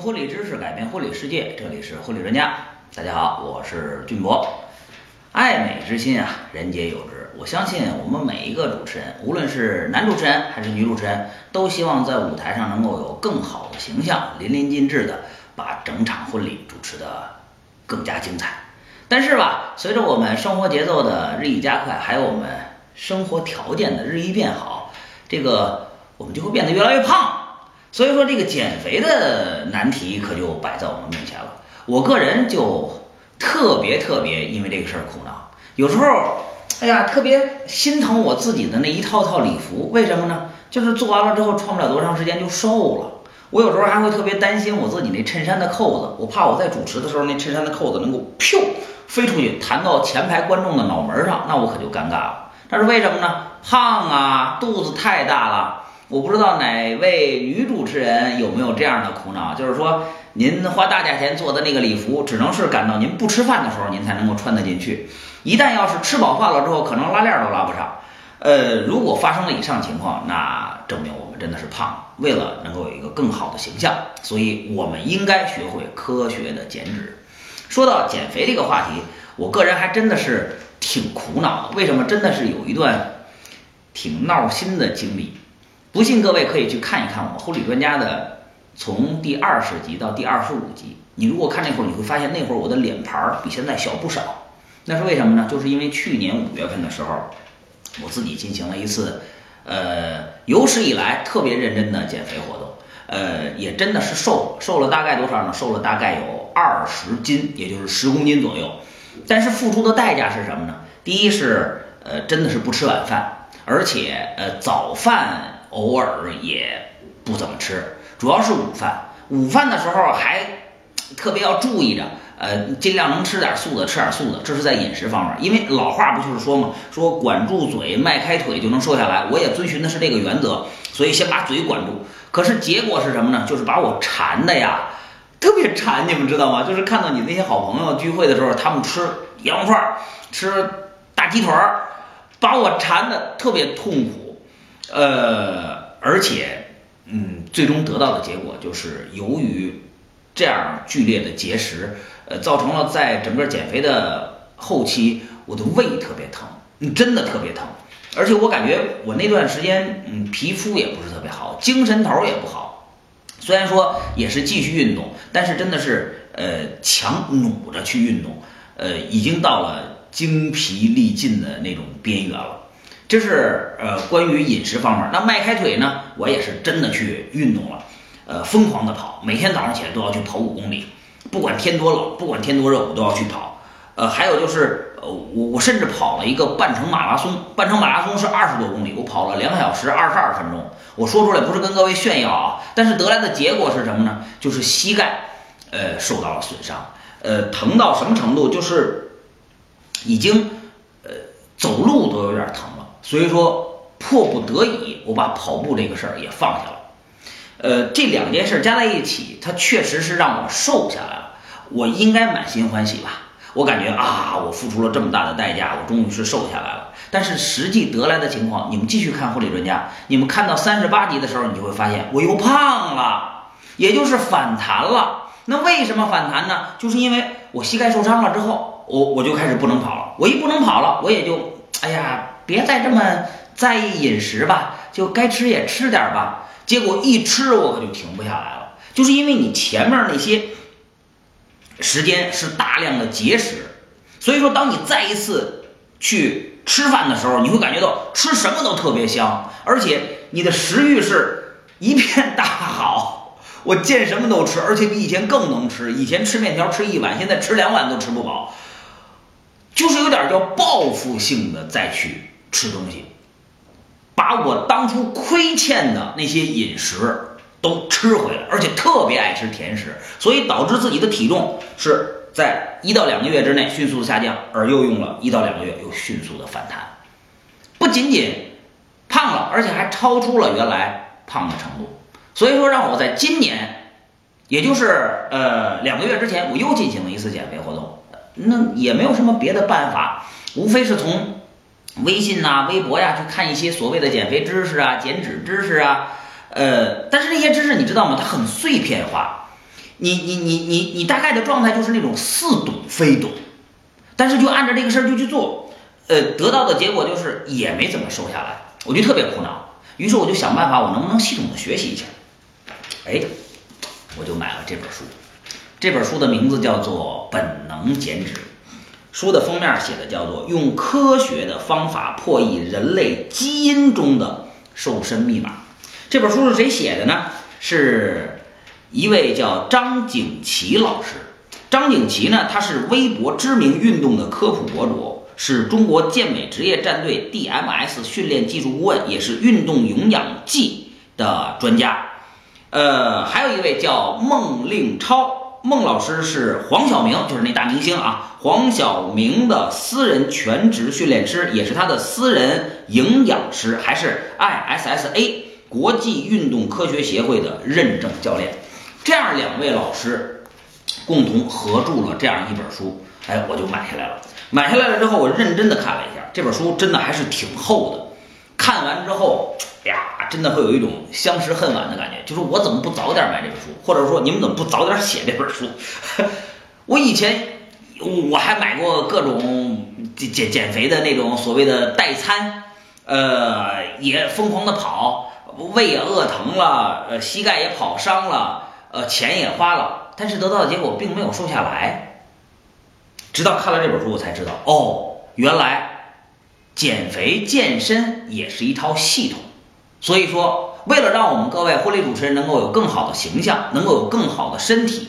婚礼知识改变婚礼世界，这里是婚礼专家。大家好，我是俊博。爱美之心啊，人皆有之。我相信我们每一个主持人，无论是男主持人还是女主持人，都希望在舞台上能够有更好的形象，淋漓尽致的把整场婚礼主持的更加精彩。但是吧，随着我们生活节奏的日益加快，还有我们生活条件的日益变好，这个我们就会变得越来越胖。所以说，这个减肥的难题可就摆在我们面前了。我个人就特别特别因为这个事儿苦恼，有时候，哎呀，特别心疼我自己的那一套套礼服。为什么呢？就是做完了之后穿不了多长时间就瘦了。我有时候还会特别担心我自己那衬衫的扣子，我怕我在主持的时候那衬衫的扣子能够噗飞出去弹到前排观众的脑门上，那我可就尴尬了。但是为什么呢？胖啊，肚子太大了。我不知道哪位女主持人有没有这样的苦恼，就是说您花大价钱做的那个礼服，只能是赶到您不吃饭的时候您才能够穿得进去。一旦要是吃饱饭了之后，可能拉链都拉不上。呃，如果发生了以上情况，那证明我们真的是胖了。为了能够有一个更好的形象，所以我们应该学会科学的减脂。说到减肥这个话题，我个人还真的是挺苦恼的。为什么？真的是有一段挺闹心的经历。不信各位可以去看一看我们婚礼专家的从第二十集到第二十五集。你如果看那会儿，你会发现那会儿我的脸盘儿比现在小不少。那是为什么呢？就是因为去年五月份的时候，我自己进行了一次，呃，有史以来特别认真的减肥活动。呃，也真的是瘦，瘦了大概多少呢？瘦了大概有二十斤，也就是十公斤左右。但是付出的代价是什么呢？第一是，呃，真的是不吃晚饭，而且，呃，早饭。偶尔也不怎么吃，主要是午饭。午饭的时候还特别要注意着，呃，尽量能吃点素的，吃点素的。这是在饮食方面，因为老话不就是说嘛，说管住嘴，迈开腿就能瘦下来。我也遵循的是这个原则，所以先把嘴管住。可是结果是什么呢？就是把我馋的呀，特别馋，你们知道吗？就是看到你那些好朋友聚会的时候，他们吃羊肉串，吃大鸡腿儿，把我馋的特别痛苦。呃，而且，嗯，最终得到的结果就是，由于这样剧烈的节食，呃，造成了在整个减肥的后期，我的胃特别疼，嗯，真的特别疼，而且我感觉我那段时间，嗯，皮肤也不是特别好，精神头也不好。虽然说也是继续运动，但是真的是，呃，强努着去运动，呃，已经到了精疲力尽的那种边缘了。这是呃关于饮食方面，那迈开腿呢？我也是真的去运动了，呃，疯狂的跑，每天早上起来都要去跑五公里，不管天多冷，不管天多热，我都要去跑。呃，还有就是，呃，我我甚至跑了一个半程马拉松，半程马拉松是二十多公里，我跑了两小时二十二分钟。我说出来不是跟各位炫耀啊，但是得来的结果是什么呢？就是膝盖，呃，受到了损伤，呃，疼到什么程度？就是已经，呃，走路都有点疼。所以说，迫不得已，我把跑步这个事儿也放下了。呃，这两件事加在一起，它确实是让我瘦下来了。我应该满心欢喜吧？我感觉啊，我付出了这么大的代价，我终于是瘦下来了。但是实际得来的情况，你们继续看护理专家，你们看到三十八集的时候，你就会发现我又胖了，也就是反弹了。那为什么反弹呢？就是因为我膝盖受伤了之后，我我就开始不能跑了。我一不能跑了，我也就哎呀。别再这么在意饮食吧，就该吃也吃点吧。结果一吃我可就停不下来了，就是因为你前面那些时间是大量的节食，所以说当你再一次去吃饭的时候，你会感觉到吃什么都特别香，而且你的食欲是一片大好，我见什么都吃，而且比以前更能吃。以前吃面条吃一碗，现在吃两碗都吃不饱，就是有点叫报复性的再去。吃东西，把我当初亏欠的那些饮食都吃回来，而且特别爱吃甜食，所以导致自己的体重是在一到两个月之内迅速下降，而又用了一到两个月又迅速的反弹，不仅仅胖了，而且还超出了原来胖的程度。所以说，让我在今年，也就是呃两个月之前，我又进行了一次减肥活动，那也没有什么别的办法，无非是从。微信呐、微博呀，去看一些所谓的减肥知识啊、减脂知识啊，呃，但是这些知识你知道吗？它很碎片化，你你你你你大概的状态就是那种似懂非懂，但是就按照这个事儿就去做，呃，得到的结果就是也没怎么瘦下来，我就特别苦恼。于是我就想办法，我能不能系统的学习一下？哎，我就买了这本书。这本书的名字叫做《本能减脂》，书的封面写的叫做“用科学的方法破译人类基因中的瘦身密码”。这本书是谁写的呢？是一位叫张景琦老师。张景琦呢，他是微博知名运动的科普博主。是中国健美职业战队 DMS 训练技术顾问，也是运动营养剂的专家。呃，还有一位叫孟令超，孟老师是黄晓明，就是那大明星啊，黄晓明的私人全职训练师，也是他的私人营养师，还是 ISSA 国际运动科学协会的认证教练。这样两位老师共同合著了这样一本书，哎，我就买下来了。买下来了之后，我认真的看了一下这本书，真的还是挺厚的。看完之后，呀，真的会有一种相识恨晚的感觉，就是我怎么不早点买这本书，或者说你们怎么不早点写这本书？我以前我还买过各种减减减肥的那种所谓的代餐，呃，也疯狂的跑，胃也饿疼了，呃，膝盖也跑伤了，呃，钱也花了，但是得到的结果并没有瘦下来。直到看了这本书，我才知道哦，原来减肥健身也是一套系统。所以说，为了让我们各位婚礼主持人能够有更好的形象，能够有更好的身体，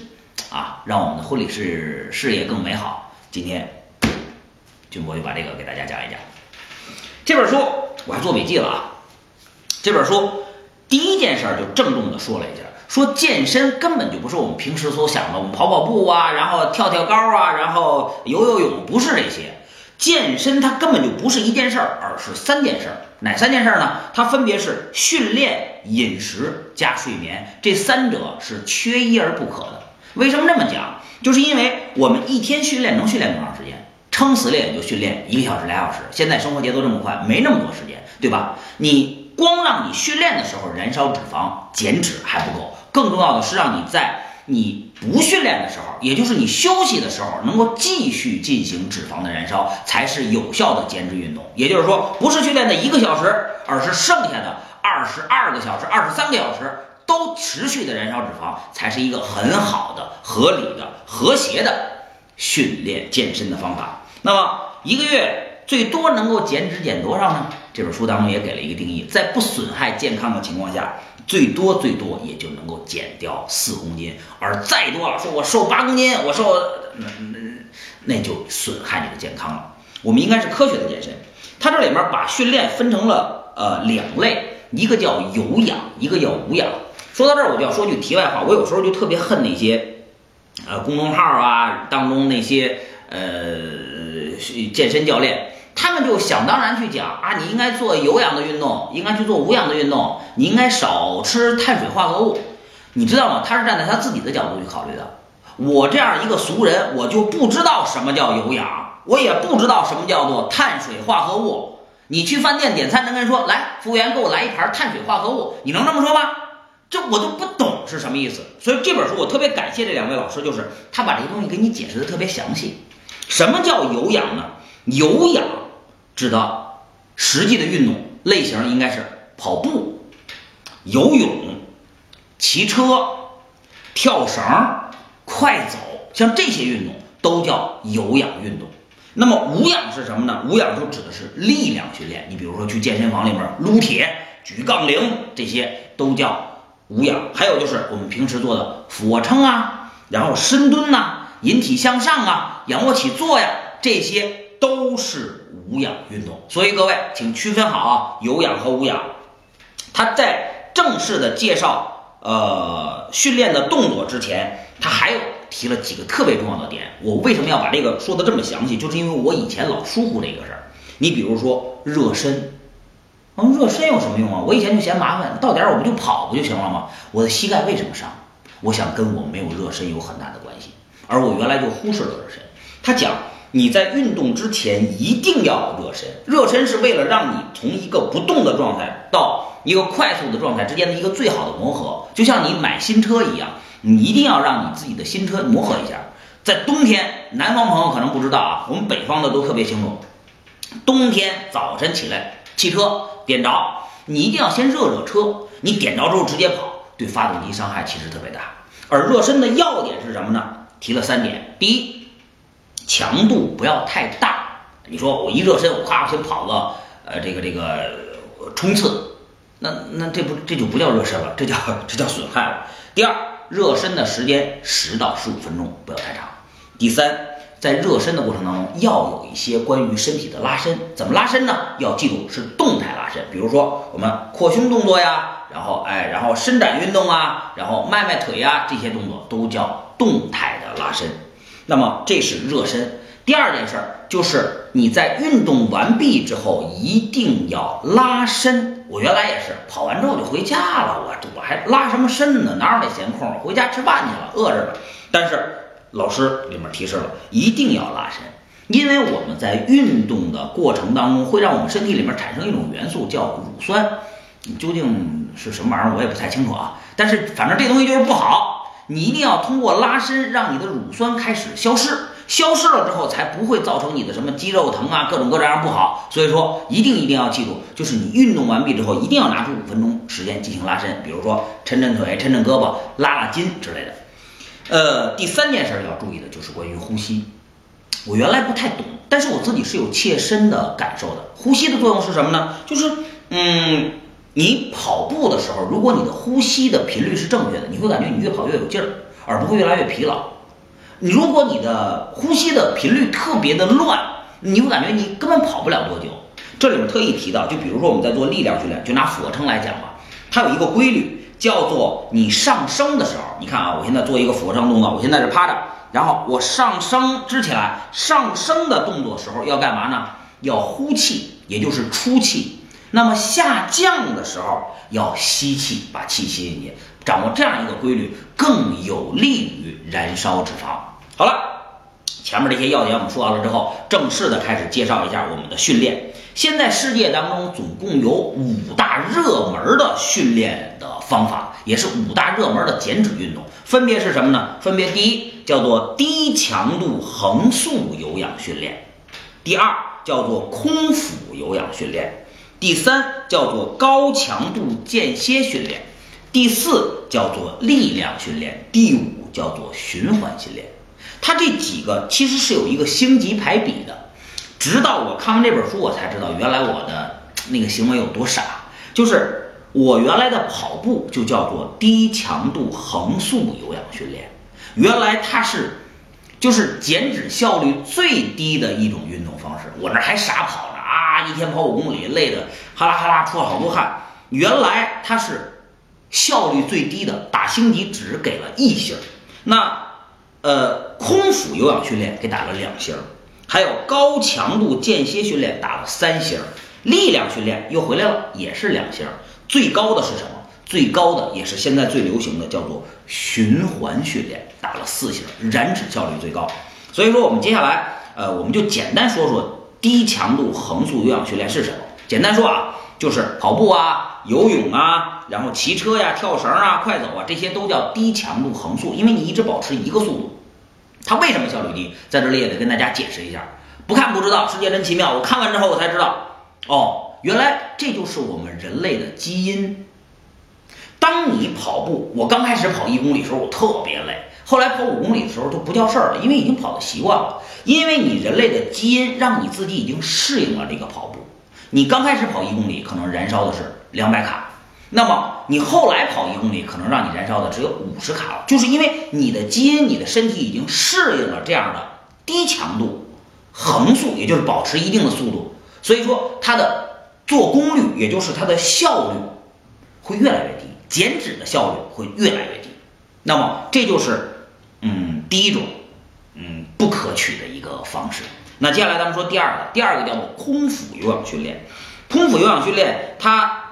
啊，让我们的婚礼事事业更美好，今天俊博就把这个给大家讲一讲。这本书我还做笔记了啊。这本书第一件事就郑重的说了一下。说健身根本就不是我们平时所想的，我们跑跑步啊，然后跳跳高啊，然后游游泳，不是这些。健身它根本就不是一件事儿，而是三件事儿。哪三件事儿呢？它分别是训练、饮食加睡眠，这三者是缺一而不可的。为什么这么讲？就是因为我们一天训练能训练多长时间？撑死了也就训练一个小时、俩小时。现在生活节奏这么快，没那么多时间，对吧？你光让你训练的时候燃烧脂肪减脂还不够。更重要的是，让你在你不训练的时候，也就是你休息的时候，能够继续进行脂肪的燃烧，才是有效的减脂运动。也就是说，不是训练的一个小时，而是剩下的二十二个小时、二十三个小时都持续的燃烧脂肪，才是一个很好的、合理的、和谐的训练健身的方法。那么，一个月最多能够减脂减多少呢？这本书当中也给了一个定义，在不损害健康的情况下。最多最多也就能够减掉四公斤，而再多了，说我瘦八公斤，我瘦，那那那就损害你的健康了。我们应该是科学的健身。它这里面把训练分成了呃两类，一个叫有氧，一个叫无氧。说到这儿，我就要说句题外话，我有时候就特别恨那些呃公众号啊当中那些呃健身教练。就想当然去讲啊，你应该做有氧的运动，应该去做无氧的运动，你应该少吃碳水化合物，你知道吗？他是站在他自己的角度去考虑的。我这样一个俗人，我就不知道什么叫有氧，我也不知道什么叫做碳水化合物。你去饭店点餐，能跟人说来，服务员给我来一盘碳水化合物，你能这么说吗？这我都不懂是什么意思。所以这本书我特别感谢这两位老师，就是他把这些东西给你解释的特别详细。什么叫有氧呢？有氧。指的实际的运动类型应该是跑步、游泳、骑车、跳绳、快走，像这些运动都叫有氧运动。那么无氧是什么呢？无氧就指的是力量训练。你比如说去健身房里面撸铁、举杠铃，这些都叫无氧。还有就是我们平时做的俯卧撑啊，然后深蹲呐、引体向上啊、仰卧起坐呀，这些都是。无氧运动，所以各位请区分好啊，有氧和无氧。他在正式的介绍呃训练的动作之前，他还有提了几个特别重要的点。我为什么要把这个说的这么详细？就是因为我以前老疏忽这个事儿。你比如说热身，嗯，热身有什么用啊？我以前就嫌麻烦，到点儿我不就跑不就行了吗？我的膝盖为什么伤？我想跟我没有热身有很大的关系，而我原来就忽视了热身。他讲。你在运动之前一定要热身，热身是为了让你从一个不动的状态到一个快速的状态之间的一个最好的磨合，就像你买新车一样，你一定要让你自己的新车磨合一下。在冬天，南方朋友可能不知道啊，我们北方的都特别清楚。冬天早晨起来，汽车点着，你一定要先热热车。你点着之后直接跑，对发动机伤害其实特别大。而热身的要点是什么呢？提了三点：第一，强度不要太大。你说我一热身，我夸先跑个呃这个这个冲刺，那那这不这就不叫热身了，这叫这叫损害了。第二，热身的时间十到十五分钟，不要太长。第三。在热身的过程当中，要有一些关于身体的拉伸。怎么拉伸呢？要记住是动态拉伸，比如说我们扩胸动作呀，然后哎，然后伸展运动啊，然后迈迈腿呀，这些动作都叫动态的拉伸。那么这是热身。第二件事儿就是你在运动完毕之后一定要拉伸。我原来也是跑完之后就回家了，我我还拉什么伸呢？哪有那闲空？回家吃饭去了，饿着呢。但是。老师里面提示了，一定要拉伸，因为我们在运动的过程当中，会让我们身体里面产生一种元素叫乳酸，究竟是什么玩意儿，我也不太清楚啊。但是反正这东西就是不好，你一定要通过拉伸，让你的乳酸开始消失，消失了之后，才不会造成你的什么肌肉疼啊，各种各样不好。所以说，一定一定要记住，就是你运动完毕之后，一定要拿出五分钟时间进行拉伸，比如说抻抻腿、抻抻胳膊、拉拉筋之类的。呃，第三件事要注意的就是关于呼吸。我原来不太懂，但是我自己是有切身的感受的。呼吸的作用是什么呢？就是，嗯，你跑步的时候，如果你的呼吸的频率是正确的，你会感觉你越跑越有劲儿，而不会越来越疲劳。你如果你的呼吸的频率特别的乱，你会感觉你根本跑不了多久。这里面特意提到，就比如说我们在做力量训练，就拿俯卧撑来讲吧，它有一个规律。叫做你上升的时候，你看啊，我现在做一个俯卧撑动作，我现在是趴着，然后我上升支起来，上升的动作时候要干嘛呢？要呼气，也就是出气。那么下降的时候要吸气，把气吸进去。掌握这样一个规律，更有利于燃烧脂肪。好了。前面这些要点我们说完了之后，正式的开始介绍一下我们的训练。现在世界当中总共有五大热门的训练的方法，也是五大热门的减脂运动，分别是什么呢？分别第一叫做低强度横速有氧训练，第二叫做空腹有氧训练，第三叫做高强度间歇训练，第四叫做力量训练，第五叫做循环训练。它这几个其实是有一个星级排比的，直到我看完这本书，我才知道原来我的那个行为有多傻。就是我原来的跑步就叫做低强度横速有氧训练，原来它是就是减脂效率最低的一种运动方式。我那还傻跑啊，一天跑五公里，累得哈啦哈啦出了好多汗。原来它是效率最低的，打星级只给了一星。那。呃，空腹有氧训练给打了两星，还有高强度间歇训练打了三星，力量训练又回来了，也是两星。最高的是什么？最高的也是现在最流行的，叫做循环训练，打了四星，燃脂效率最高。所以说，我们接下来，呃，我们就简单说说低强度横速有氧训练是什么。简单说啊，就是跑步啊、游泳啊。然后骑车呀、跳绳啊、快走啊，这些都叫低强度横速，因为你一直保持一个速度。它为什么效率低？在这里也得跟大家解释一下。不看不知道，世界真奇妙。我看完之后我才知道，哦，原来这就是我们人类的基因。当你跑步，我刚开始跑一公里的时候我特别累，后来跑五公里的时候就不叫事儿了，因为已经跑的习惯了。因为你人类的基因让你自己已经适应了这个跑步。你刚开始跑一公里，可能燃烧的是两百卡。那么你后来跑一公里，可能让你燃烧的只有五十卡了，就是因为你的基因、你的身体已经适应了这样的低强度横速，也就是保持一定的速度，所以说它的做功率，也就是它的效率会越来越低，减脂的效率会越来越低。那么这就是第一种嗯不可取的一个方式。那接下来咱们说第二个，第二个叫做空腹有氧训练。空腹有氧训练它。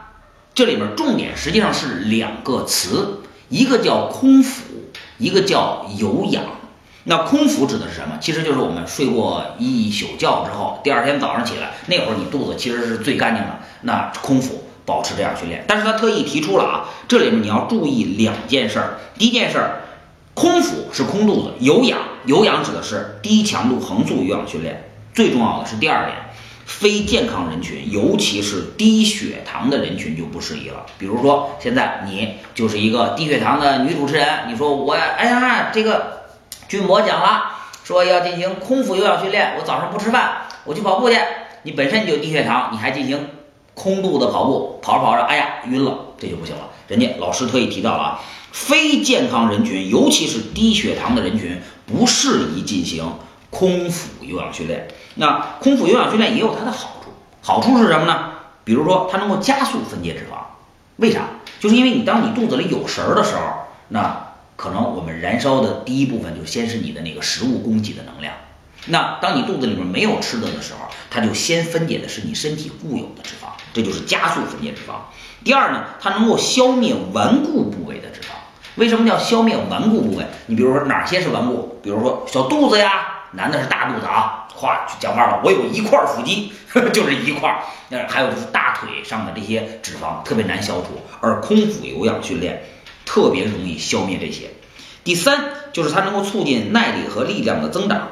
这里面重点实际上是两个词，一个叫空腹，一个叫有氧。那空腹指的是什么？其实就是我们睡过一宿觉之后，第二天早上起来那会儿，你肚子其实是最干净的。那空腹保持这样训练，但是他特意提出了啊，这里面你要注意两件事儿。第一件事儿，空腹是空肚子，有氧有氧指的是低强度横速有氧训练。最重要的是第二点，非健康人群，尤其是低血糖的人群就不适宜了。比如说现在你就是一个低血糖的女主持人，你说我哎呀这个君博讲了，说要进行空腹有氧训练，我早上不吃饭我去跑步去，你本身你就低血糖，你还进行空肚子跑步，跑着跑着哎呀晕了，这就不行了。人家老师特意提到了啊。非健康人群，尤其是低血糖的人群，不适宜进行空腹有氧训练。那空腹有氧训练也有它的好处，好处是什么呢？比如说，它能够加速分解脂肪。为啥？就是因为你当你肚子里有食儿的时候，那可能我们燃烧的第一部分就先是你的那个食物供给的能量。那当你肚子里面没有吃的的时候，它就先分解的是你身体固有的脂肪，这就是加速分解脂肪。第二呢，它能够消灭顽固部位的脂肪。为什么叫消灭顽固部位？你比如说哪些是顽固？比如说小肚子呀，男的是大肚子啊，夸讲话了，我有 一块腹肌，就是一块。那还有就是大腿上的这些脂肪特别难消除，而空腹有氧训练特别容易消灭这些。第三就是它能够促进耐力和力量的增长，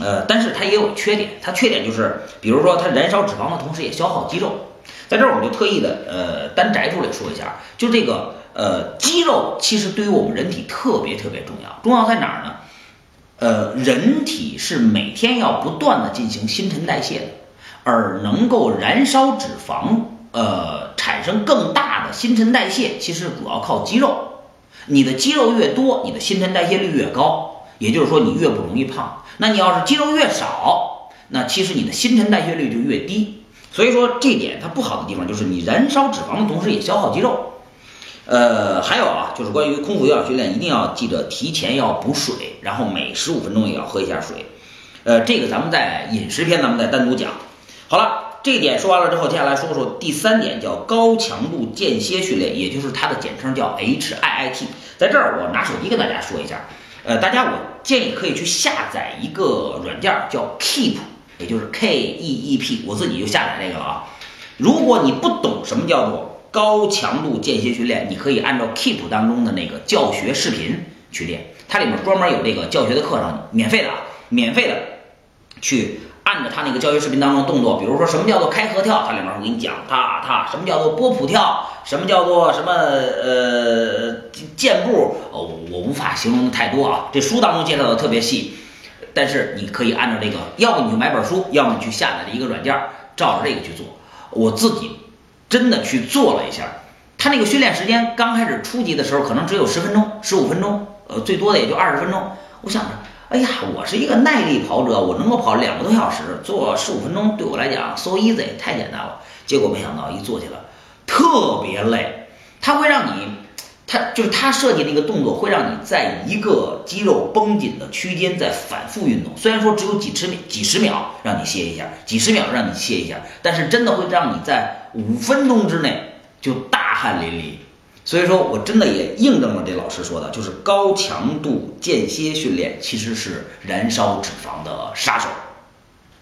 呃，但是它也有缺点，它缺点就是，比如说它燃烧脂肪的同时也消耗肌肉。在这儿我就特意的呃单摘出来说一下，就这个。呃，肌肉其实对于我们人体特别特别重要，重要在哪儿呢？呃，人体是每天要不断的进行新陈代谢的，而能够燃烧脂肪，呃，产生更大的新陈代谢，其实主要靠肌肉。你的肌肉越多，你的新陈代谢率越高，也就是说你越不容易胖。那你要是肌肉越少，那其实你的新陈代谢率就越低。所以说这点它不好的地方就是你燃烧脂肪的同时也消耗肌肉。呃，还有啊，就是关于空腹有氧训练，一定要记得提前要补水，然后每十五分钟也要喝一下水。呃，这个咱们在饮食篇咱们再单独讲。好了，这一点说完了之后，接下来说说第三点，叫高强度间歇训练，也就是它的简称叫 HIIT。在这儿我拿手机跟大家说一下，呃，大家我建议可以去下载一个软件叫 Keep，也就是 K E E P，我自己就下载这个了啊。如果你不懂什么叫做高强度间歇训练，你可以按照 Keep 当中的那个教学视频去练，它里面专门有这个教学的课程，免费的啊，免费的，去按照它那个教学视频当中的动作，比如说什么叫做开合跳，它里面会给你讲，踏踏，什么叫做波普跳，什么叫做什么呃箭步，哦，我无法形容的太多啊，这书当中介绍的特别细，但是你可以按照这个，要么你就买本书，要么你去下载的一个软件，照着这个去做，我自己。真的去做了一下，他那个训练时间刚开始初级的时候可能只有十分钟、十五分钟，呃，最多的也就二十分钟。我想着，哎呀，我是一个耐力跑者，我能够跑两个多小时，做十五分钟对我来讲 so easy，太简单了。结果没想到一做起来特别累，它会让你。它就是它设计那个动作，会让你在一个肌肉绷紧的区间在反复运动。虽然说只有几十秒、几十秒让你歇一下，几十秒让你歇一下，但是真的会让你在五分钟之内就大汗淋漓。所以说我真的也印证了这老师说的，就是高强度间歇训练其实是燃烧脂肪的杀手。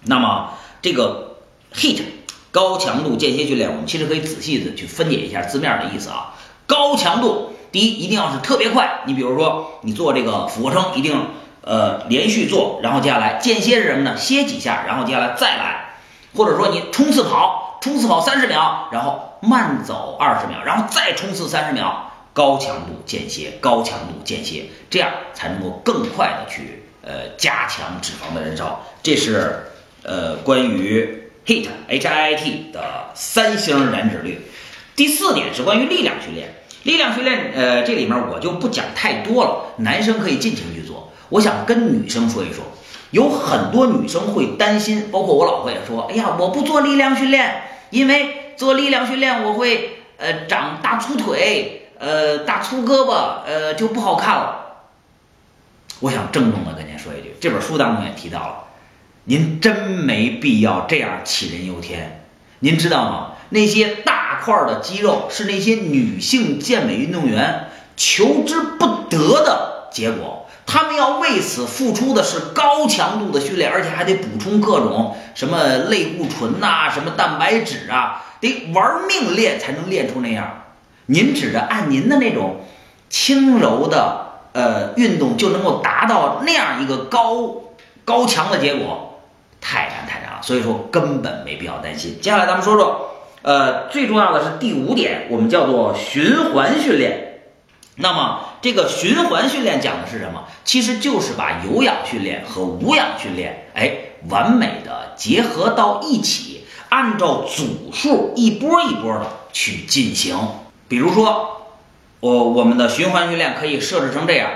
那么这个 heat 高强度间歇训练，我们其实可以仔细的去分解一下字面的意思啊，高强度。第一，一定要是特别快。你比如说，你做这个俯卧撑，一定呃连续做，然后接下来间歇是什么呢？歇几下，然后接下来再来。或者说你冲刺跑，冲刺跑三十秒，然后慢走二十秒，然后再冲刺三十秒，高强度间歇，高强度间歇，这样才能够更快的去呃加强脂肪的燃烧。这是呃关于 HIT H I I T 的三星燃脂率。第四点是关于力量训练。力量训练，呃，这里面我就不讲太多了，男生可以尽情去做。我想跟女生说一说，有很多女生会担心，包括我老婆也说，哎呀，我不做力量训练，因为做力量训练我会呃长大粗腿，呃大粗胳膊，呃就不好看了。我想郑重的跟您说一句，这本书当中也提到了，您真没必要这样杞人忧天，您知道吗？那些大块的肌肉是那些女性健美运动员求之不得的结果，他们要为此付出的是高强度的训练，而且还得补充各种什么类固醇呐，什么蛋白质啊，得玩命练才能练出那样。您指着按您的那种轻柔的呃运动就能够达到那样一个高高强的结果，太难太难了。所以说根本没必要担心。接下来咱们说说，呃，最重要的是第五点，我们叫做循环训练。那么这个循环训练讲的是什么？其实就是把有氧训练和无氧训练，哎，完美的结合到一起，按照组数一波一波的去进行。比如说，我我们的循环训练可以设置成这样：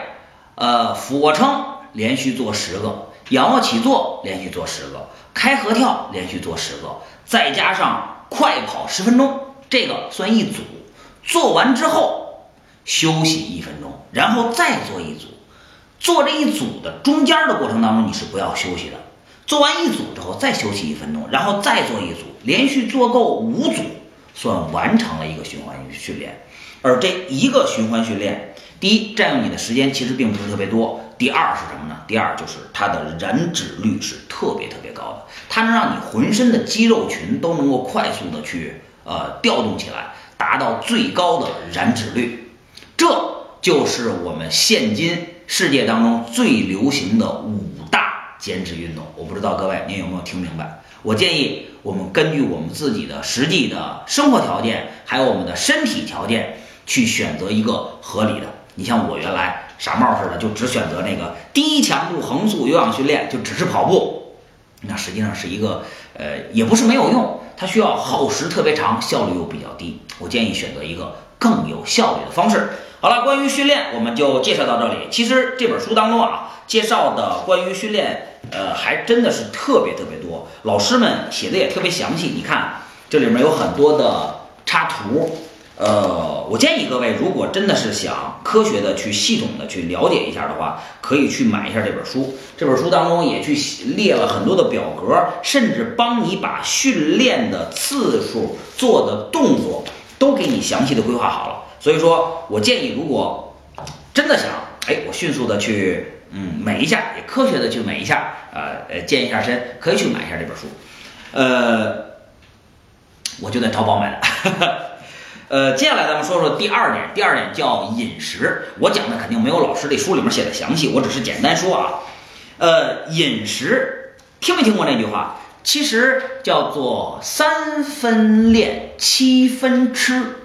呃，俯卧撑连续做十个，仰卧起坐连续做十个，开合跳连续做十个，再加上快跑十分钟，这个算一组。做完之后。休息一分钟，然后再做一组。做这一组的中间的过程当中，你是不要休息的。做完一组之后，再休息一分钟，然后再做一组，连续做够五组，算完成了一个循环训练。而这一个循环训练，第一占用你的时间其实并不是特别多。第二是什么呢？第二就是它的燃脂率是特别特别高的，它能让你浑身的肌肉群都能够快速的去呃调动起来，达到最高的燃脂率。这就是我们现今世界当中最流行的五大减脂运动。我不知道各位您有没有听明白？我建议我们根据我们自己的实际的生活条件，还有我们的身体条件，去选择一个合理的。你像我原来傻帽似的，就只选择那个低强度横速有氧训练，就只是跑步，那实际上是一个呃，也不是没有用，它需要耗时特别长，效率又比较低。我建议选择一个更有效率的方式。好了，关于训练我们就介绍到这里。其实这本书当中啊，介绍的关于训练，呃，还真的是特别特别多。老师们写的也特别详细。你看这里面有很多的插图，呃，我建议各位如果真的是想科学的去系统的去了解一下的话，可以去买一下这本书。这本书当中也去列了很多的表格，甚至帮你把训练的次数、做的动作都给你详细的规划好了。所以说我建议，如果真的想，哎，我迅速的去，嗯，美一下，也科学的去美一下，呃呃，健一下身，可以去买一下这本书，呃，我就在淘宝买的，呃，接下来咱们说说第二点，第二点叫饮食，我讲的肯定没有老师这书里面写的详细，我只是简单说啊，呃，饮食，听没听过那句话？其实叫做三分练，七分吃。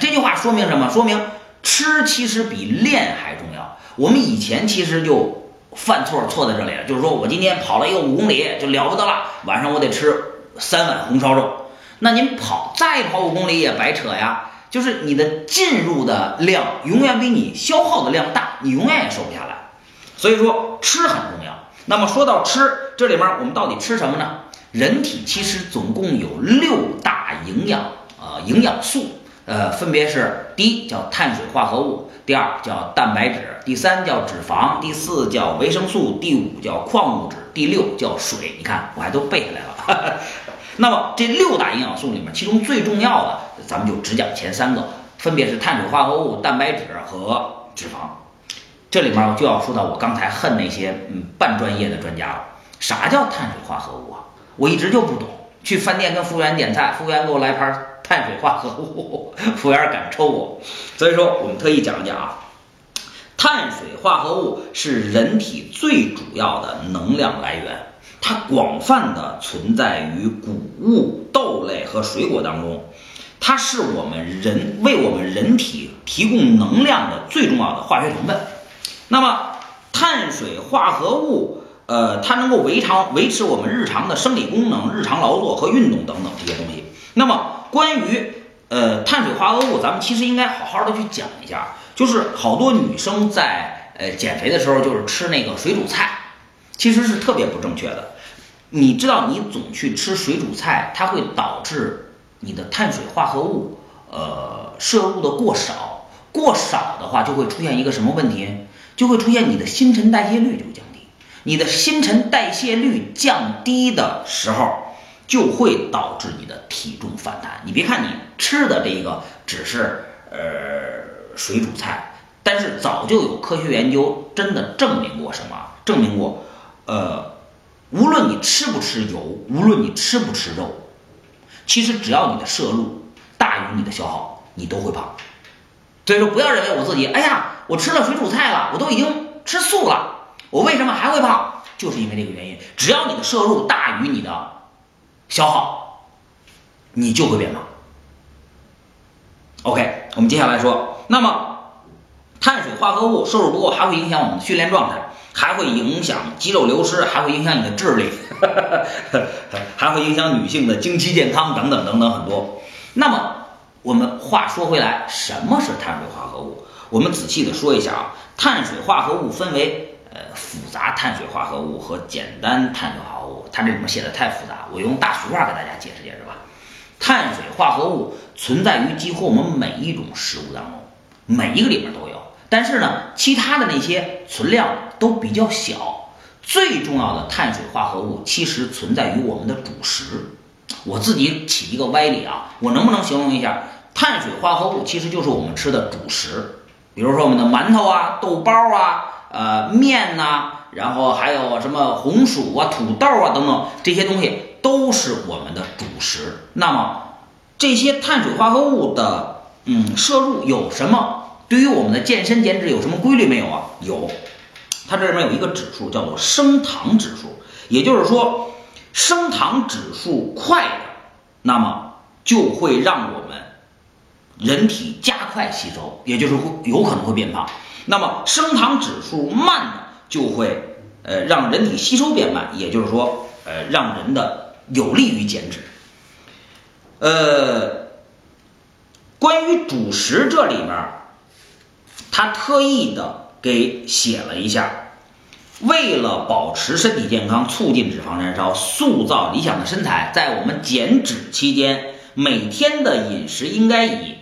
这句话说明什么？说明吃其实比练还重要。我们以前其实就犯错，错在这里了。就是说我今天跑了一个五公里就了不得了，晚上我得吃三碗红烧肉。那您跑再跑五公里也白扯呀。就是你的进入的量永远比你消耗的量大，你永远也瘦不下来。所以说吃很重要。那么说到吃，这里面我们到底吃什么呢？人体其实总共有六大营养啊营养素。呃，分别是第一叫碳水化合物，第二叫蛋白质，第三叫脂肪，第四叫维生素，第五叫矿物质，第六叫水。你看，我还都背下来了。那么这六大营养素里面，其中最重要的，咱们就只讲前三个，分别是碳水化合物、蛋白质和脂肪。这里面就要说到我刚才恨那些嗯半专业的专家了。啥叫碳水化合物啊？我一直就不懂。去饭店跟服务员点菜，服务员给我来盘。碳水化合物，服务员敢抽我，所以说我们特意讲一讲啊，碳水化合物是人体最主要的能量来源，它广泛的存在于谷物、豆类和水果当中，它是我们人为我们人体提供能量的最重要的化学成分。那么碳水化合物，呃，它能够维常维持我们日常的生理功能、日常劳作和运动等等这些东西。那么关于呃碳水化合物，咱们其实应该好好的去讲一下。就是好多女生在呃减肥的时候，就是吃那个水煮菜，其实是特别不正确的。你知道，你总去吃水煮菜，它会导致你的碳水化合物呃摄入的过少，过少的话就会出现一个什么问题？就会出现你的新陈代谢率就降低。你的新陈代谢率降低的时候。就会导致你的体重反弹。你别看你吃的这个只是呃水煮菜，但是早就有科学研究真的证明过什么？证明过，呃，无论你吃不吃油，无论你吃不吃肉，其实只要你的摄入大于你的消耗，你都会胖。所以说，不要认为我自己，哎呀，我吃了水煮菜了，我都已经吃素了，我为什么还会胖？就是因为这个原因。只要你的摄入大于你的消耗，你就会变胖。OK，我们接下来说，那么碳水化合物摄入不够还会影响我们的训练状态，还会影响肌肉流失，还会影响你的智力，还会影响女性的经期健康等等等等很多。那么我们话说回来，什么是碳水化合物？我们仔细的说一下啊，碳水化合物分为呃复杂碳水化合物和简单碳水化合物。它这里面写的太复杂，我用大俗话给大家解释解释吧。碳水化合物存在于几乎我们每一种食物当中，每一个里面都有。但是呢，其他的那些存量都比较小。最重要的碳水化合物其实存在于我们的主食。我自己起一个歪理啊，我能不能形容一下？碳水化合物其实就是我们吃的主食，比如说我们的馒头啊、豆包啊、呃面呐，然后还有什么红薯啊、土豆啊等等这些东西。都是我们的主食。那么这些碳水化合物的嗯摄入有什么？对于我们的健身减脂有什么规律没有啊？有，它这里面有一个指数叫做升糖指数，也就是说升糖指数快的，那么就会让我们人体加快吸收，也就是会有可能会变胖。那么升糖指数慢的就会呃让人体吸收变慢，也就是说呃让人的。有利于减脂。呃，关于主食这里面，他特意的给写了一下，为了保持身体健康，促进脂肪燃烧，塑造理想的身材，在我们减脂期间，每天的饮食应该以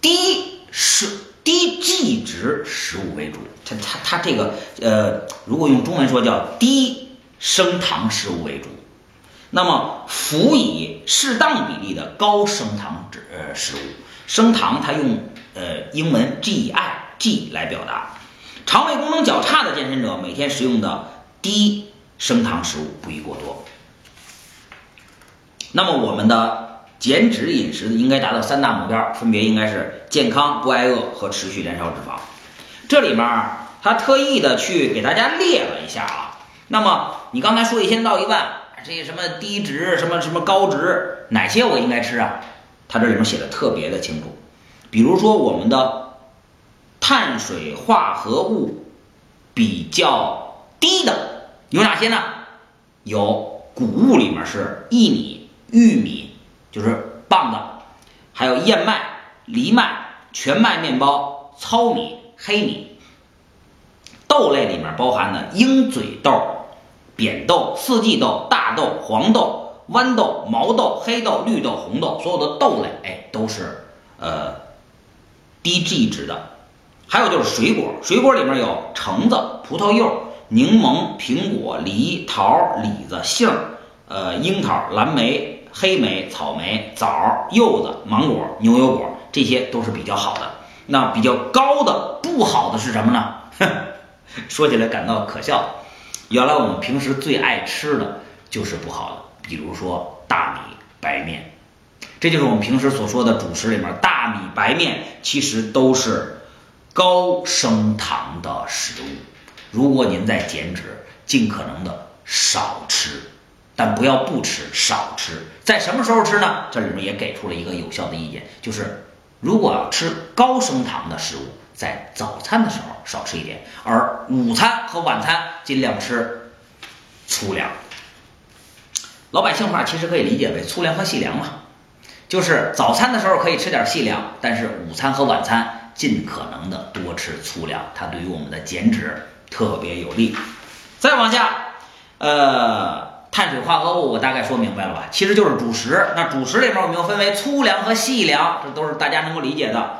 低摄低 G 值食物为主。它它它这个呃，如果用中文说叫低升糖食物为主。那么，辅以适当比例的高升糖脂呃食物，升糖它用呃英文 GI G 来表达。肠胃功能较差的健身者每天食用的低升糖食物不宜过多。那么，我们的减脂饮食应该达到三大目标，分别应该是健康、不挨饿和持续燃烧脂肪。这里面他特意的去给大家列了一下啊。那么，你刚才说一千到一万。这些什么低脂，什么什么高脂，哪些我应该吃啊？它这里面写的特别的清楚。比如说我们的碳水化合物比较低的有哪些呢？有谷物里面是薏米、玉米，就是棒的，还有燕麦、藜麦、全麦面包、糙米、黑米。豆类里面包含的鹰嘴豆。扁豆、四季豆、大豆、黄豆、豌豆、毛豆、黑豆、绿豆、红豆，所有的豆类，哎，都是呃低 G 值的。还有就是水果，水果里面有橙子、葡萄柚、柠檬、苹果、梨、桃、李子、杏、呃樱桃、蓝莓、黑莓、草莓、枣、柚子、芒果、牛油果，这些都是比较好的。那比较高的不好的是什么呢？说起来感到可笑。原来我们平时最爱吃的就是不好的，比如说大米、白面，这就是我们平时所说的主食里面，大米、白面其实都是高升糖的食物。如果您在减脂，尽可能的少吃，但不要不吃，少吃。在什么时候吃呢？这里面也给出了一个有效的意见，就是如果要吃高升糖的食物。在早餐的时候少吃一点，而午餐和晚餐尽量吃粗粮。老百姓话其实可以理解为粗粮和细粮嘛，就是早餐的时候可以吃点细粮，但是午餐和晚餐尽可能的多吃粗粮，它对于我们的减脂特别有利。再往下，呃，碳水化合物我大概说明白了吧？其实就是主食。那主食里面我们又分为粗粮和细粮，这都是大家能够理解的。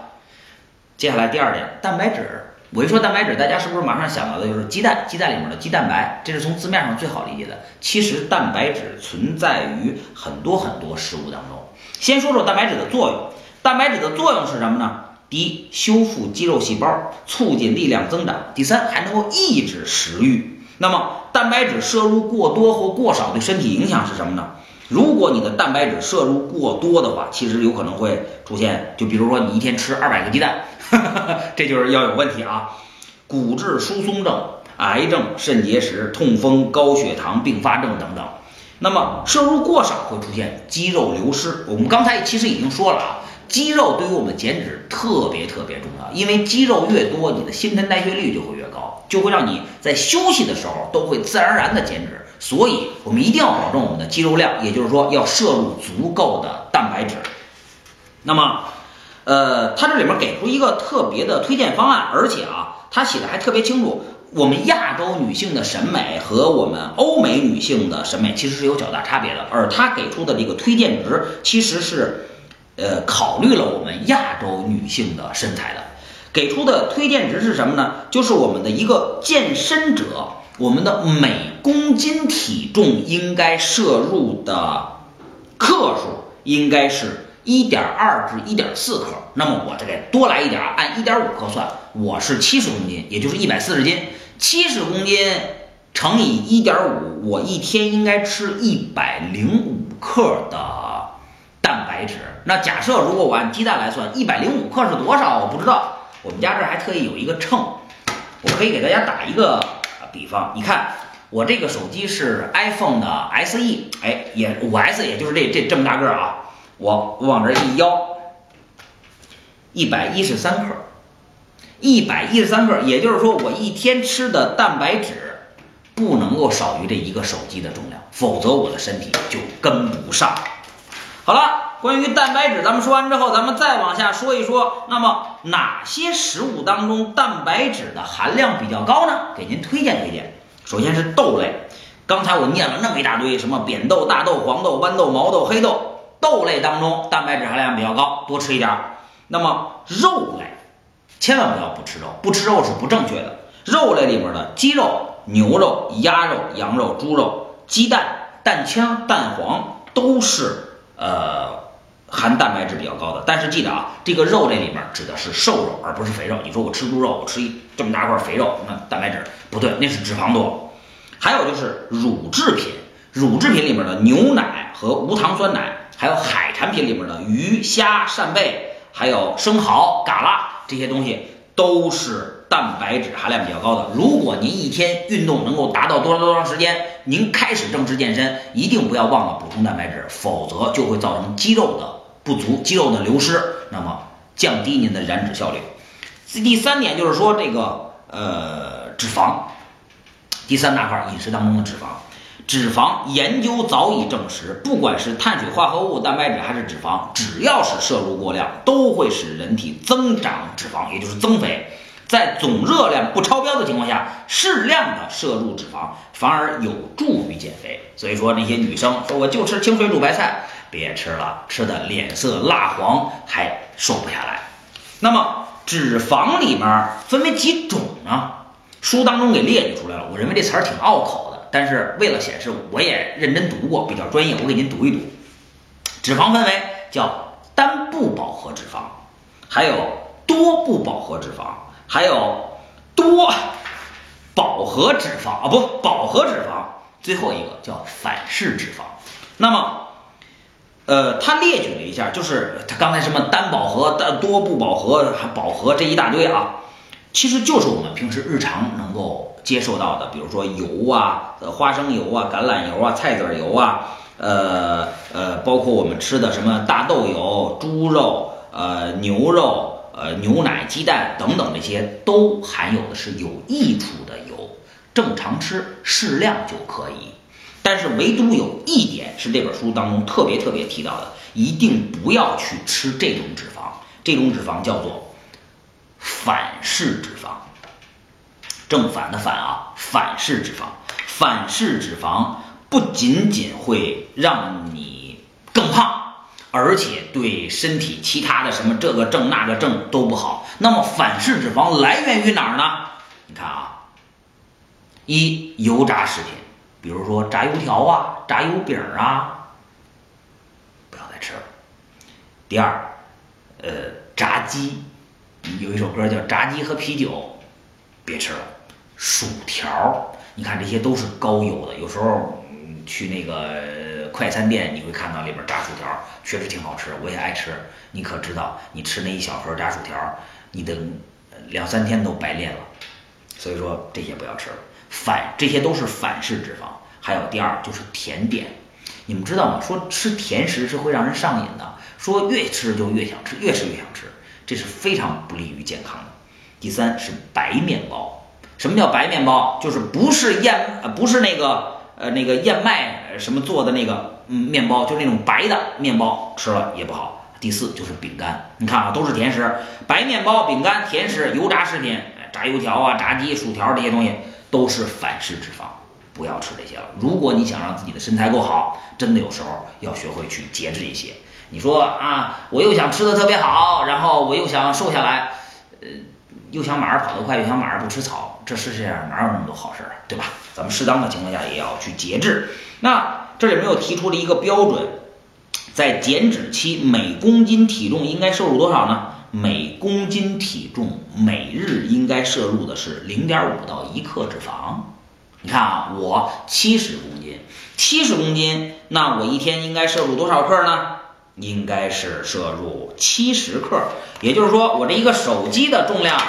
接下来第二点，蛋白质。我一说蛋白质，大家是不是马上想到的就是鸡蛋？鸡蛋里面的鸡蛋白，这是从字面上最好理解的。其实蛋白质存在于很多很多食物当中。先说说蛋白质的作用。蛋白质的作用是什么呢？第一，修复肌肉细胞，促进力量增长。第三，还能够抑制食欲。那么，蛋白质摄入过多或过少对身体影响是什么呢？如果你的蛋白质摄入过多的话，其实有可能会出现，就比如说你一天吃二百个鸡蛋，这就是要有问题啊，骨质疏松症、癌症、肾结石、痛风、高血糖并发症等等。那么摄入过少会出现肌肉流失。我们刚才其实已经说了啊，肌肉对于我们减脂特别特别重要，因为肌肉越多，你的新陈代谢率就会越高，就会让你在休息的时候都会自然而然的减脂。所以我们一定要保证我们的肌肉量，也就是说要摄入足够的蛋白质。那么，呃，它这里面给出一个特别的推荐方案，而且啊，它写的还特别清楚。我们亚洲女性的审美和我们欧美女性的审美其实是有较大差别的，而它给出的这个推荐值其实是，呃，考虑了我们亚洲女性的身材的。给出的推荐值是什么呢？就是我们的一个健身者，我们的每公斤体重应该摄入的克数应该是。一点二至一点四克，那么我这个多来一点，按一点五克算，我是七十公斤，也就是一百四十斤。七十公斤乘以一点五，我一天应该吃一百零五克的蛋白质。那假设如果我按鸡蛋来算，一百零五克是多少？我不知道。我们家这还特意有一个秤，我可以给大家打一个比方。你看，我这个手机是 iPhone 的 SE，哎，也五 S，也就是这这这么大个儿啊。我往这一腰，一百一十三克，一百一十三克，也就是说我一天吃的蛋白质不能够少于这一个手机的重量，否则我的身体就跟不上。好了，关于蛋白质，咱们说完之后，咱们再往下说一说，那么哪些食物当中蛋白质的含量比较高呢？给您推荐推荐。首先是豆类，刚才我念了那么一大堆，什么扁豆、大豆、黄豆、豌豆、毛豆、黑豆。豆类当中蛋白质含量比较高，多吃一点。那么肉类，千万不要不吃肉，不吃肉是不正确的。肉类里边的鸡肉、牛肉、鸭肉、羊肉、猪肉、鸡蛋、蛋清、蛋黄都是呃含蛋白质比较高的。但是记得啊，这个肉类里面指的是瘦肉，而不是肥肉。你说我吃猪肉，我吃一这么大块肥肉，那蛋白质不对，那是脂肪多。还有就是乳制品，乳制品里面的牛奶和无糖酸奶。还有海产品里面的鱼虾扇贝，还有生蚝、蛤蜊这些东西都是蛋白质含量比较高的。如果您一天运动能够达到多长多长时间，您开始正式健身，一定不要忘了补充蛋白质，否则就会造成肌肉的不足、肌肉的流失，那么降低您的燃脂效率。第三点就是说这个呃脂肪，第三大块饮食当中的脂肪。脂肪研究早已证实，不管是碳水化合物、蛋白质还是脂肪，只要是摄入过量，都会使人体增长脂肪，也就是增肥。在总热量不超标的情况下，适量的摄入脂肪反而有助于减肥。所以说，那些女生说我就吃清水煮白菜，别吃了，吃的脸色蜡黄，还瘦不下来。那么脂肪里面分为几种呢？书当中给列举出来了，我认为这词儿挺拗口。但是为了显示我也认真读过，比较专业，我给您读一读。脂肪分为叫单不饱和脂肪，还有多不饱和脂肪，还有多饱和脂肪啊，不饱和脂肪，最后一个叫反式脂肪。那么，呃，他列举了一下，就是他刚才什么单饱和、单多不饱和、还饱和这一大堆啊，其实就是我们平时日常能够。接受到的，比如说油啊，呃，花生油啊，橄榄油啊，菜籽油啊，呃呃，包括我们吃的什么大豆油、猪肉、呃牛肉、呃牛奶、鸡蛋等等这些，都含有的是有益处的油，正常吃适量就可以。但是唯独有一点是这本书当中特别特别提到的，一定不要去吃这种脂肪，这种脂肪叫做反式脂肪。正反的反啊，反式脂肪，反式脂肪不仅仅会让你更胖，而且对身体其他的什么这个症那个症都不好。那么反式脂肪来源于哪儿呢？你看啊，一油炸食品，比如说炸油条啊、炸油饼啊，不要再吃了。第二，呃，炸鸡，有一首歌叫《炸鸡和啤酒》，别吃了。薯条，你看这些都是高油的。有时候去那个快餐店，你会看到里边炸薯条，确实挺好吃，我也爱吃。你可知道，你吃那一小盒炸薯条，你的两三天都白练了。所以说这些不要吃了，反这些都是反式脂肪。还有第二就是甜点，你们知道吗？说吃甜食是会让人上瘾的，说越吃就越想吃，越吃越想吃，这是非常不利于健康的。第三是白面包，什么叫白面包？就是不是燕不是那个呃那个燕麦什么做的那个嗯面包，就是那种白的面包，吃了也不好。第四就是饼干，你看啊，都是甜食，白面包、饼干、甜食、油炸食品，炸油条啊、炸鸡、薯条这些东西都是反式脂肪。不要吃这些了。如果你想让自己的身材够好，真的有时候要学会去节制一些。你说啊，我又想吃的特别好，然后我又想瘦下来，呃，又想马儿跑得快，又想马儿不吃草，这世界上哪有那么多好事儿啊，对吧？咱们适当的情况下也要去节制。那这里面又提出了一个标准，在减脂期每公斤体重应该摄入多少呢？每公斤体重每日应该摄入的是零点五到一克脂肪。你看啊，我七十公斤，七十公斤，那我一天应该摄入多少克呢？应该是摄入七十克，也就是说，我这一个手机的重量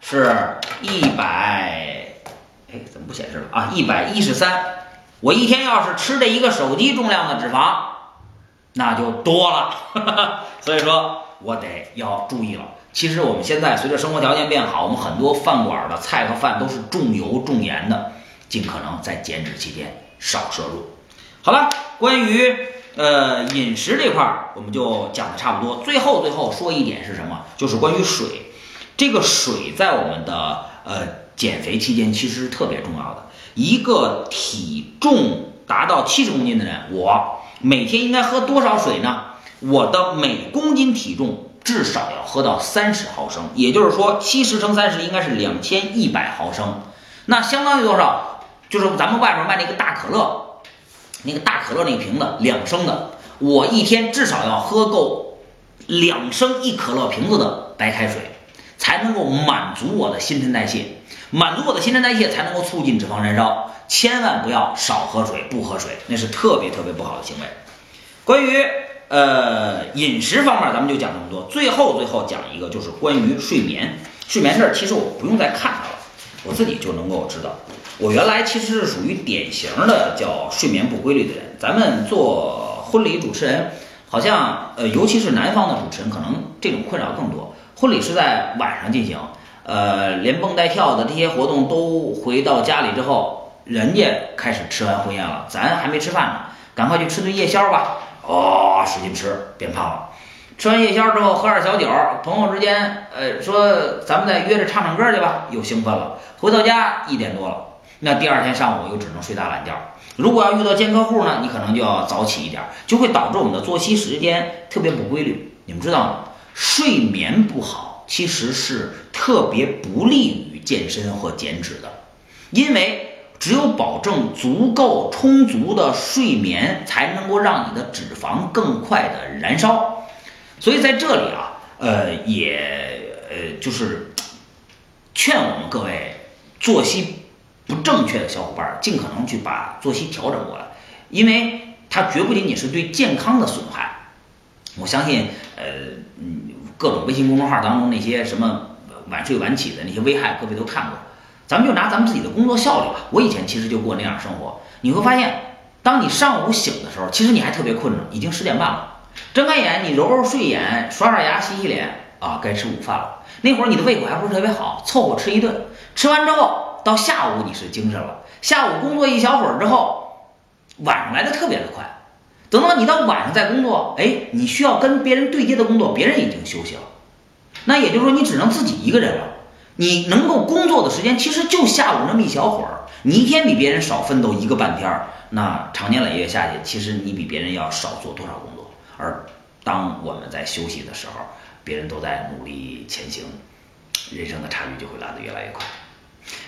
是一百，哎，怎么不显示了啊？一百一十三，我一天要是吃这一个手机重量的脂肪，那就多了，所以说我得要注意了。其实我们现在随着生活条件变好，我们很多饭馆的菜和饭都是重油重盐的。尽可能在减脂期间少摄入。好了，关于呃饮食这块儿，我们就讲的差不多。最后最后说一点是什么？就是关于水。这个水在我们的呃减肥期间其实是特别重要的。一个体重达到七十公斤的人，我每天应该喝多少水呢？我的每公斤体重至少要喝到三十毫升，也就是说七十乘三十应该是两千一百毫升。那相当于多少？就是咱们外面卖那个大可乐，那个大可乐那瓶子两升的，我一天至少要喝够两升一可乐瓶子的白开水，才能够满足我的新陈代谢，满足我的新陈代谢才能够促进脂肪燃烧。千万不要少喝水，不喝水那是特别特别不好的行为。关于呃饮食方面，咱们就讲这么多。最后最后讲一个，就是关于睡眠。睡眠这儿其实我不用再看它了，我自己就能够知道。我原来其实是属于典型的叫睡眠不规律的人。咱们做婚礼主持人，好像呃，尤其是南方的主持人，可能这种困扰更多。婚礼是在晚上进行，呃，连蹦带跳的这些活动都回到家里之后，人家开始吃完婚宴了，咱还没吃饭呢，赶快去吃顿夜宵吧。哦，使劲吃，变胖了。吃完夜宵之后，喝点小酒，朋友之间，呃，说咱们再约着唱唱歌去吧，又兴奋了。回到家一点多了。那第二天上午又只能睡大懒觉。如果要遇到见客户呢，你可能就要早起一点，就会导致我们的作息时间特别不规律。你们知道吗？睡眠不好其实是特别不利于健身和减脂的，因为只有保证足够充足的睡眠，才能够让你的脂肪更快的燃烧。所以在这里啊，呃，也呃，就是劝我们各位作息。不正确的小伙伴，尽可能去把作息调整过来，因为它绝不仅仅是对健康的损害。我相信，呃，嗯，各种微信公众号当中那些什么晚睡晚起的那些危害，各位都看过。咱们就拿咱们自己的工作效率吧。我以前其实就过那样生活。你会发现，当你上午醒的时候，其实你还特别困着，已经十点半了。睁开眼，你揉揉睡眼，刷刷牙，洗洗脸，啊，该吃午饭了。那会儿你的胃口还不是特别好，凑合吃一顿。吃完之后。到下午你是精神了，下午工作一小会儿之后，晚上来的特别的快。等到你到晚上再工作，哎，你需要跟别人对接的工作，别人已经休息了。那也就是说，你只能自己一个人了。你能够工作的时间其实就下午那么一小会儿，你一天比别人少奋斗一个半天儿，那长年累月下去，其实你比别人要少做多少工作？而当我们在休息的时候，别人都在努力前行，人生的差距就会拉得越来越快。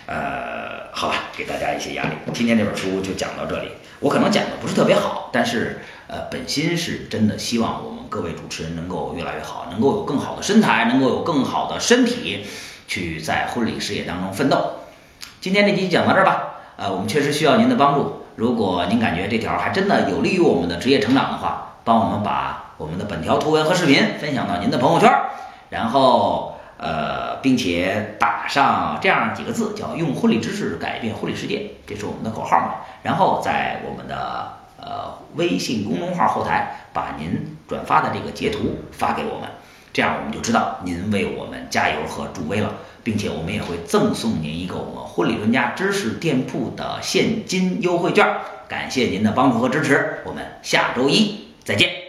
呃，好吧，给大家一些压力。今天这本书就讲到这里。我可能讲的不是特别好，但是呃，本心是真的希望我们各位主持人能够越来越好，能够有更好的身材，能够有更好的身体，去在婚礼事业当中奋斗。今天这集讲到这儿吧。呃，我们确实需要您的帮助。如果您感觉这条还真的有利于我们的职业成长的话，帮我们把我们的本条图文和视频分享到您的朋友圈，然后呃。并且打上这样几个字，叫“用婚礼知识改变婚礼世界”，这是我们的口号嘛。然后在我们的呃微信公众号后台把您转发的这个截图发给我们，这样我们就知道您为我们加油和助威了，并且我们也会赠送您一个我们婚礼专家知识店铺的现金优惠券。感谢您的帮助和支持，我们下周一再见。